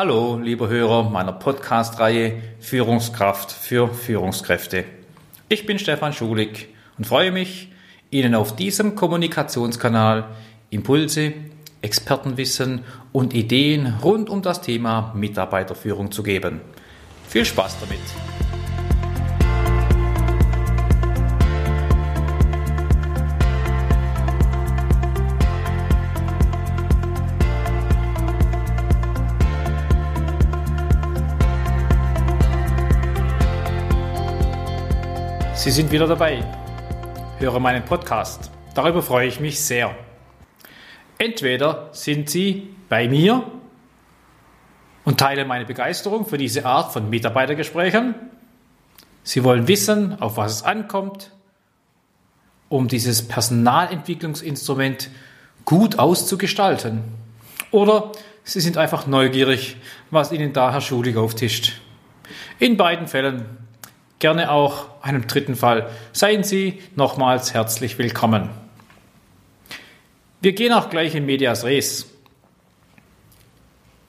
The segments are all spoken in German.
Hallo, lieber Hörer meiner Podcast-Reihe Führungskraft für Führungskräfte. Ich bin Stefan Schulig und freue mich, Ihnen auf diesem Kommunikationskanal Impulse, Expertenwissen und Ideen rund um das Thema Mitarbeiterführung zu geben. Viel Spaß damit! Sind wieder dabei. Höre meinen Podcast. Darüber freue ich mich sehr. Entweder sind Sie bei mir und teilen meine Begeisterung für diese Art von Mitarbeitergesprächen. Sie wollen wissen, auf was es ankommt, um dieses Personalentwicklungsinstrument gut auszugestalten. Oder Sie sind einfach neugierig, was Ihnen da Herr Schulig auftischt. In beiden Fällen gerne auch einem dritten Fall. Seien Sie nochmals herzlich willkommen. Wir gehen auch gleich in Medias Res.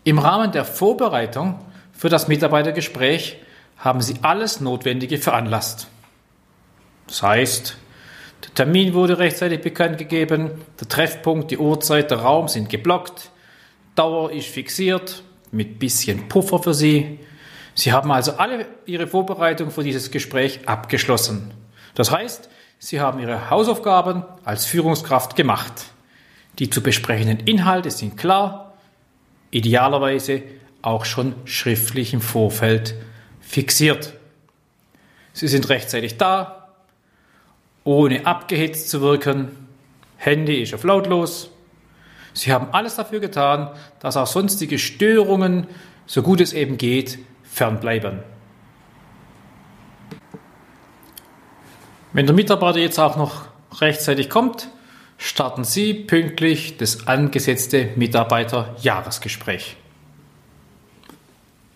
Im Rahmen der Vorbereitung für das Mitarbeitergespräch haben Sie alles Notwendige veranlasst. Das heißt, der Termin wurde rechtzeitig bekannt gegeben, der Treffpunkt, die Uhrzeit, der Raum sind geblockt, Dauer ist fixiert mit bisschen Puffer für Sie. Sie haben also alle Ihre Vorbereitungen für dieses Gespräch abgeschlossen. Das heißt, Sie haben Ihre Hausaufgaben als Führungskraft gemacht. Die zu besprechenden Inhalte sind klar, idealerweise auch schon schriftlich im Vorfeld fixiert. Sie sind rechtzeitig da, ohne abgehetzt zu wirken. Handy ist auf lautlos. Sie haben alles dafür getan, dass auch sonstige Störungen, so gut es eben geht, fernbleiben. Wenn der Mitarbeiter jetzt auch noch rechtzeitig kommt, starten Sie pünktlich das angesetzte Mitarbeiterjahresgespräch.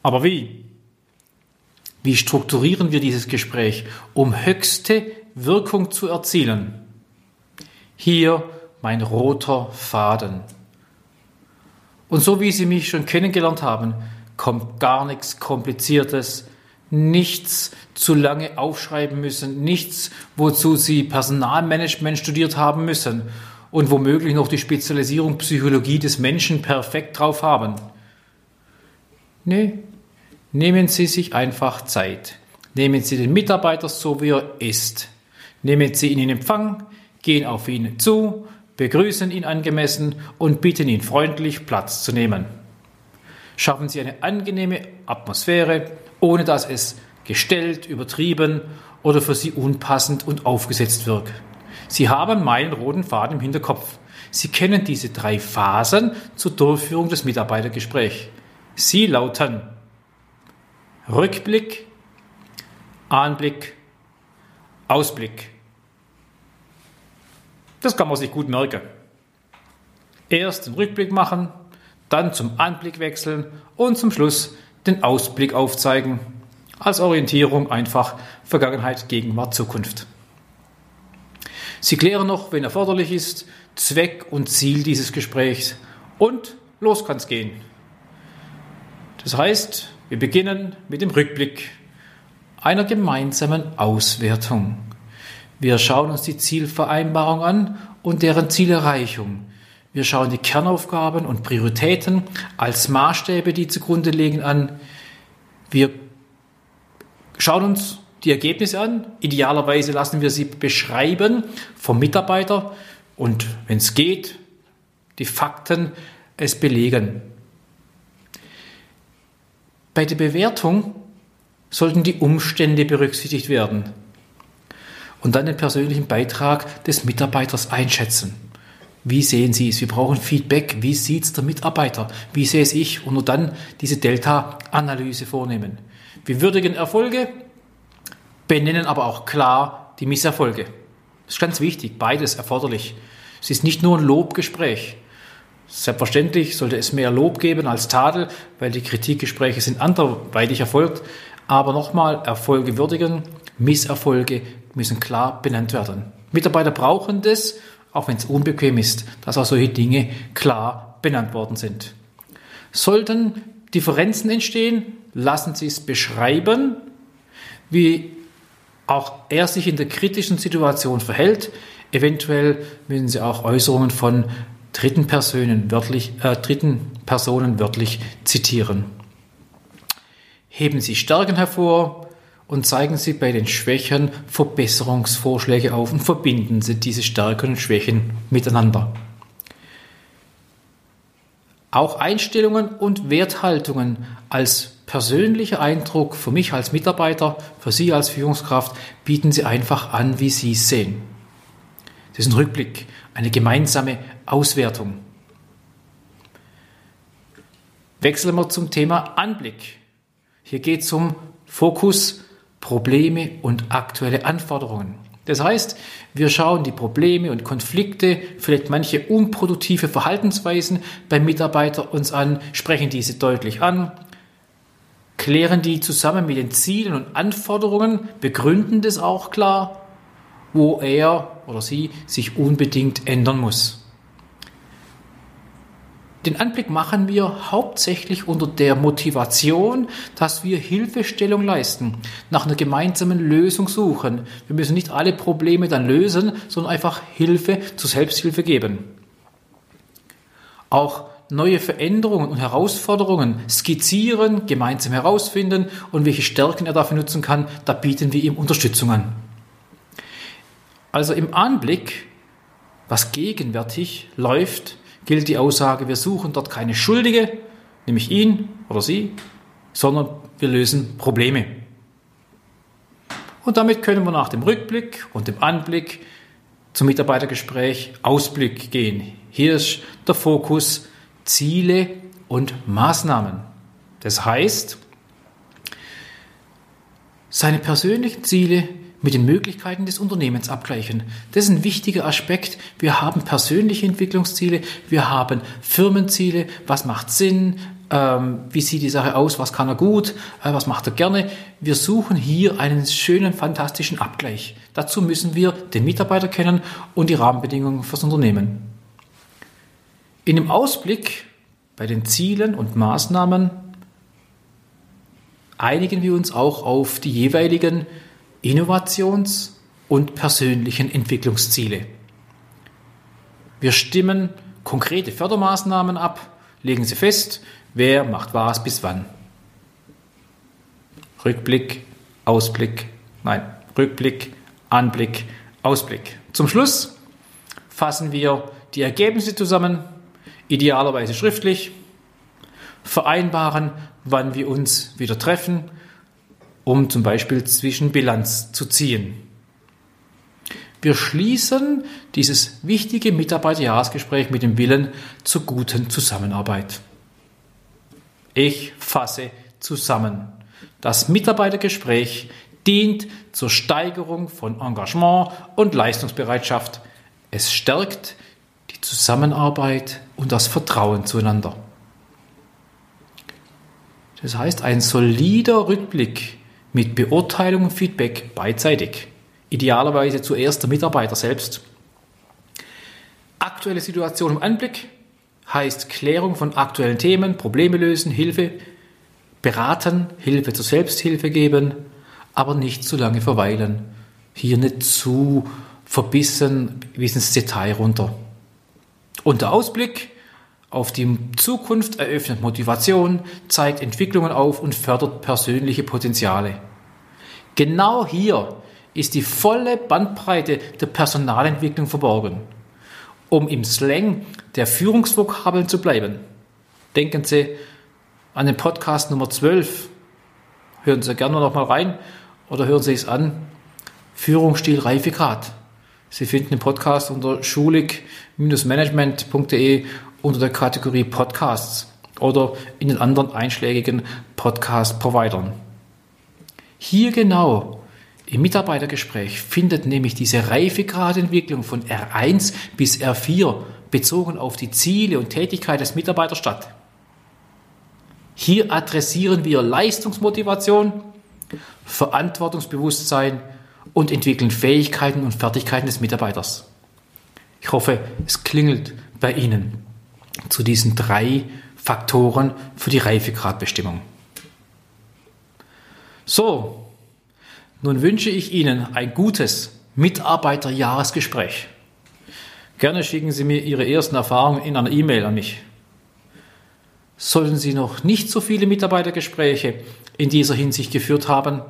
Aber wie? Wie strukturieren wir dieses Gespräch, um höchste Wirkung zu erzielen? Hier mein roter Faden. Und so wie Sie mich schon kennengelernt haben, kommt gar nichts Kompliziertes, nichts zu lange aufschreiben müssen, nichts, wozu Sie Personalmanagement studiert haben müssen und womöglich noch die Spezialisierung Psychologie des Menschen perfekt drauf haben. Nee, nehmen Sie sich einfach Zeit. Nehmen Sie den Mitarbeiter so, wie er ist. Nehmen Sie ihn in Empfang, gehen auf ihn zu, begrüßen ihn angemessen und bitten ihn freundlich Platz zu nehmen. Schaffen Sie eine angenehme Atmosphäre, ohne dass es gestellt, übertrieben oder für Sie unpassend und aufgesetzt wirkt. Sie haben meinen roten Faden im Hinterkopf. Sie kennen diese drei Phasen zur Durchführung des Mitarbeitergesprächs. Sie lauten Rückblick, Anblick, Ausblick. Das kann man sich gut merken. Erst den Rückblick machen, dann zum Anblick wechseln und zum Schluss den Ausblick aufzeigen. Als Orientierung einfach Vergangenheit, Gegenwart, Zukunft. Sie klären noch, wenn erforderlich ist, Zweck und Ziel dieses Gesprächs und los kann's gehen. Das heißt, wir beginnen mit dem Rückblick einer gemeinsamen Auswertung. Wir schauen uns die Zielvereinbarung an und deren Zielerreichung. Wir schauen die Kernaufgaben und Prioritäten als Maßstäbe, die zugrunde liegen, an. Wir schauen uns die Ergebnisse an. Idealerweise lassen wir sie beschreiben vom Mitarbeiter und wenn es geht, die Fakten es belegen. Bei der Bewertung sollten die Umstände berücksichtigt werden und dann den persönlichen Beitrag des Mitarbeiters einschätzen. Wie sehen Sie es? Wir brauchen Feedback. Wie sieht es der Mitarbeiter? Wie sehe es ich? Und nur dann diese Delta-Analyse vornehmen. Wir würdigen Erfolge, benennen aber auch klar die Misserfolge. Das ist ganz wichtig, beides erforderlich. Es ist nicht nur ein Lobgespräch. Selbstverständlich sollte es mehr Lob geben als Tadel, weil die Kritikgespräche sind anderweitig erfolgt. Aber nochmal, Erfolge würdigen, Misserfolge müssen klar benannt werden. Mitarbeiter brauchen das auch wenn es unbequem ist, dass auch solche Dinge klar benannt worden sind. Sollten Differenzen entstehen, lassen Sie es beschreiben, wie auch er sich in der kritischen Situation verhält. Eventuell müssen Sie auch Äußerungen von dritten Personen wörtlich, äh, dritten Personen wörtlich zitieren. Heben Sie Stärken hervor und zeigen Sie bei den Schwächen Verbesserungsvorschläge auf und verbinden Sie diese Stärken und Schwächen miteinander. Auch Einstellungen und Werthaltungen als persönlicher Eindruck für mich als Mitarbeiter, für Sie als Führungskraft, bieten Sie einfach an, wie Sie es sehen. Das ist ein Rückblick, eine gemeinsame Auswertung. Wechseln wir zum Thema Anblick. Hier geht es um Fokus, Probleme und aktuelle Anforderungen. Das heißt, wir schauen die Probleme und Konflikte, vielleicht manche unproduktive Verhaltensweisen beim Mitarbeiter uns an, sprechen diese deutlich an, klären die zusammen mit den Zielen und Anforderungen, begründen das auch klar, wo er oder sie sich unbedingt ändern muss. Den Anblick machen wir hauptsächlich unter der Motivation, dass wir Hilfestellung leisten, nach einer gemeinsamen Lösung suchen. Wir müssen nicht alle Probleme dann lösen, sondern einfach Hilfe zur Selbsthilfe geben. Auch neue Veränderungen und Herausforderungen skizzieren, gemeinsam herausfinden und welche Stärken er dafür nutzen kann, da bieten wir ihm Unterstützung an. Also im Anblick, was gegenwärtig läuft, gilt die Aussage, wir suchen dort keine Schuldige, nämlich ihn oder sie, sondern wir lösen Probleme. Und damit können wir nach dem Rückblick und dem Anblick zum Mitarbeitergespräch Ausblick gehen. Hier ist der Fokus Ziele und Maßnahmen. Das heißt, seine persönlichen Ziele mit den Möglichkeiten des Unternehmens abgleichen. Das ist ein wichtiger Aspekt. Wir haben persönliche Entwicklungsziele, wir haben Firmenziele, was macht Sinn, ähm, wie sieht die Sache aus, was kann er gut, äh, was macht er gerne. Wir suchen hier einen schönen, fantastischen Abgleich. Dazu müssen wir den Mitarbeiter kennen und die Rahmenbedingungen fürs Unternehmen. In dem Ausblick bei den Zielen und Maßnahmen einigen wir uns auch auf die jeweiligen Innovations- und persönlichen Entwicklungsziele. Wir stimmen konkrete Fördermaßnahmen ab, legen sie fest, wer macht was bis wann. Rückblick, Ausblick, nein, Rückblick, Anblick, Ausblick. Zum Schluss fassen wir die Ergebnisse zusammen, idealerweise schriftlich, vereinbaren, wann wir uns wieder treffen, um zum Beispiel Zwischenbilanz zu ziehen. Wir schließen dieses wichtige Mitarbeiterjahresgespräch mit dem Willen zur guten Zusammenarbeit. Ich fasse zusammen. Das Mitarbeitergespräch dient zur Steigerung von Engagement und Leistungsbereitschaft. Es stärkt die Zusammenarbeit und das Vertrauen zueinander. Das heißt, ein solider Rückblick mit Beurteilung und Feedback beidseitig. Idealerweise zuerst der Mitarbeiter selbst. Aktuelle Situation im Anblick heißt Klärung von aktuellen Themen, Probleme lösen, Hilfe beraten, Hilfe zur Selbsthilfe geben, aber nicht zu lange verweilen. Hier nicht zu verbissen bis ins Detail runter. Und der Ausblick auf die Zukunft eröffnet Motivation, zeigt Entwicklungen auf und fördert persönliche Potenziale. Genau hier ist die volle Bandbreite der Personalentwicklung verborgen. Um im Slang der Führungsvokabeln zu bleiben, denken Sie an den Podcast Nummer 12. Hören Sie gerne noch mal rein oder hören Sie es an. Führungsstil Reifegrad. Sie finden den Podcast unter schulig-management.de unter der Kategorie Podcasts oder in den anderen einschlägigen Podcast-Providern. Hier genau im Mitarbeitergespräch findet nämlich diese Reifegradentwicklung von R1 bis R4 bezogen auf die Ziele und Tätigkeit des Mitarbeiters statt. Hier adressieren wir Leistungsmotivation, Verantwortungsbewusstsein und entwickeln Fähigkeiten und Fertigkeiten des Mitarbeiters. Ich hoffe, es klingelt bei Ihnen zu diesen drei Faktoren für die Reifegradbestimmung. So, nun wünsche ich Ihnen ein gutes Mitarbeiterjahresgespräch. Gerne schicken Sie mir Ihre ersten Erfahrungen in einer E-Mail an mich. Sollten Sie noch nicht so viele Mitarbeitergespräche in dieser Hinsicht geführt haben,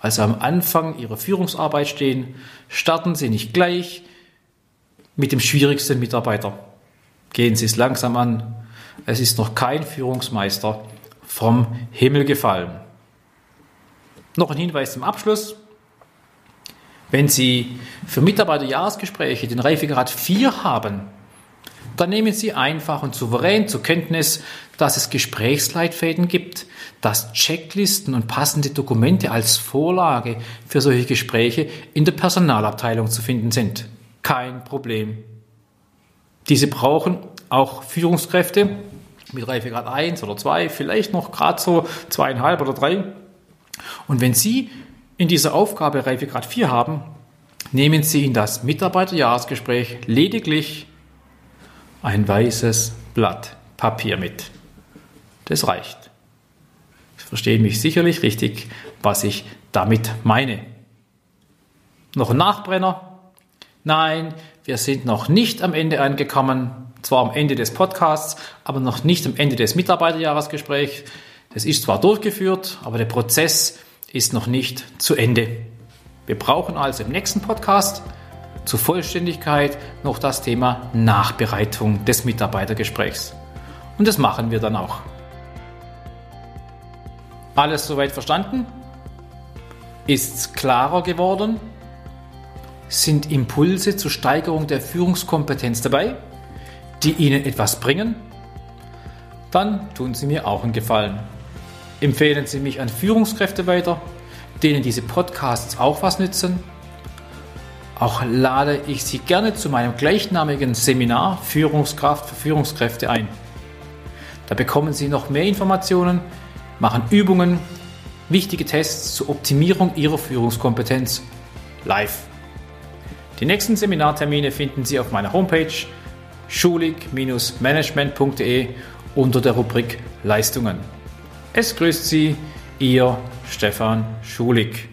also am Anfang Ihrer Führungsarbeit stehen, starten Sie nicht gleich mit dem schwierigsten Mitarbeiter. Gehen Sie es langsam an. Es ist noch kein Führungsmeister vom Himmel gefallen. Noch ein Hinweis zum Abschluss. Wenn Sie für Mitarbeiterjahresgespräche den Reifegrad 4 haben, dann nehmen Sie einfach und souverän zur Kenntnis, dass es Gesprächsleitfäden gibt, dass Checklisten und passende Dokumente als Vorlage für solche Gespräche in der Personalabteilung zu finden sind. Kein Problem. Diese brauchen auch Führungskräfte mit Reifegrad 1 oder 2, vielleicht noch gerade so zweieinhalb oder drei. Und wenn Sie in dieser Aufgabe Reifegrad 4 haben, nehmen Sie in das Mitarbeiterjahresgespräch lediglich ein weißes Blatt Papier mit. Das reicht. Sie verstehen mich sicherlich richtig, was ich damit meine. Noch ein Nachbrenner? Nein, wir sind noch nicht am Ende angekommen. Zwar am Ende des Podcasts, aber noch nicht am Ende des Mitarbeiterjahresgesprächs. Das ist zwar durchgeführt, aber der Prozess ist noch nicht zu Ende. Wir brauchen also im nächsten Podcast zur Vollständigkeit noch das Thema Nachbereitung des Mitarbeitergesprächs. Und das machen wir dann auch. Alles soweit verstanden? Ist's klarer geworden? Sind Impulse zur Steigerung der Führungskompetenz dabei, die Ihnen etwas bringen? Dann tun Sie mir auch einen Gefallen Empfehlen Sie mich an Führungskräfte weiter, denen diese Podcasts auch was nützen. Auch lade ich Sie gerne zu meinem gleichnamigen Seminar Führungskraft für Führungskräfte ein. Da bekommen Sie noch mehr Informationen, machen Übungen, wichtige Tests zur Optimierung Ihrer Führungskompetenz live. Die nächsten Seminartermine finden Sie auf meiner Homepage schulig-management.de unter der Rubrik Leistungen. Es grüßt Sie, Ihr Stefan Schulig.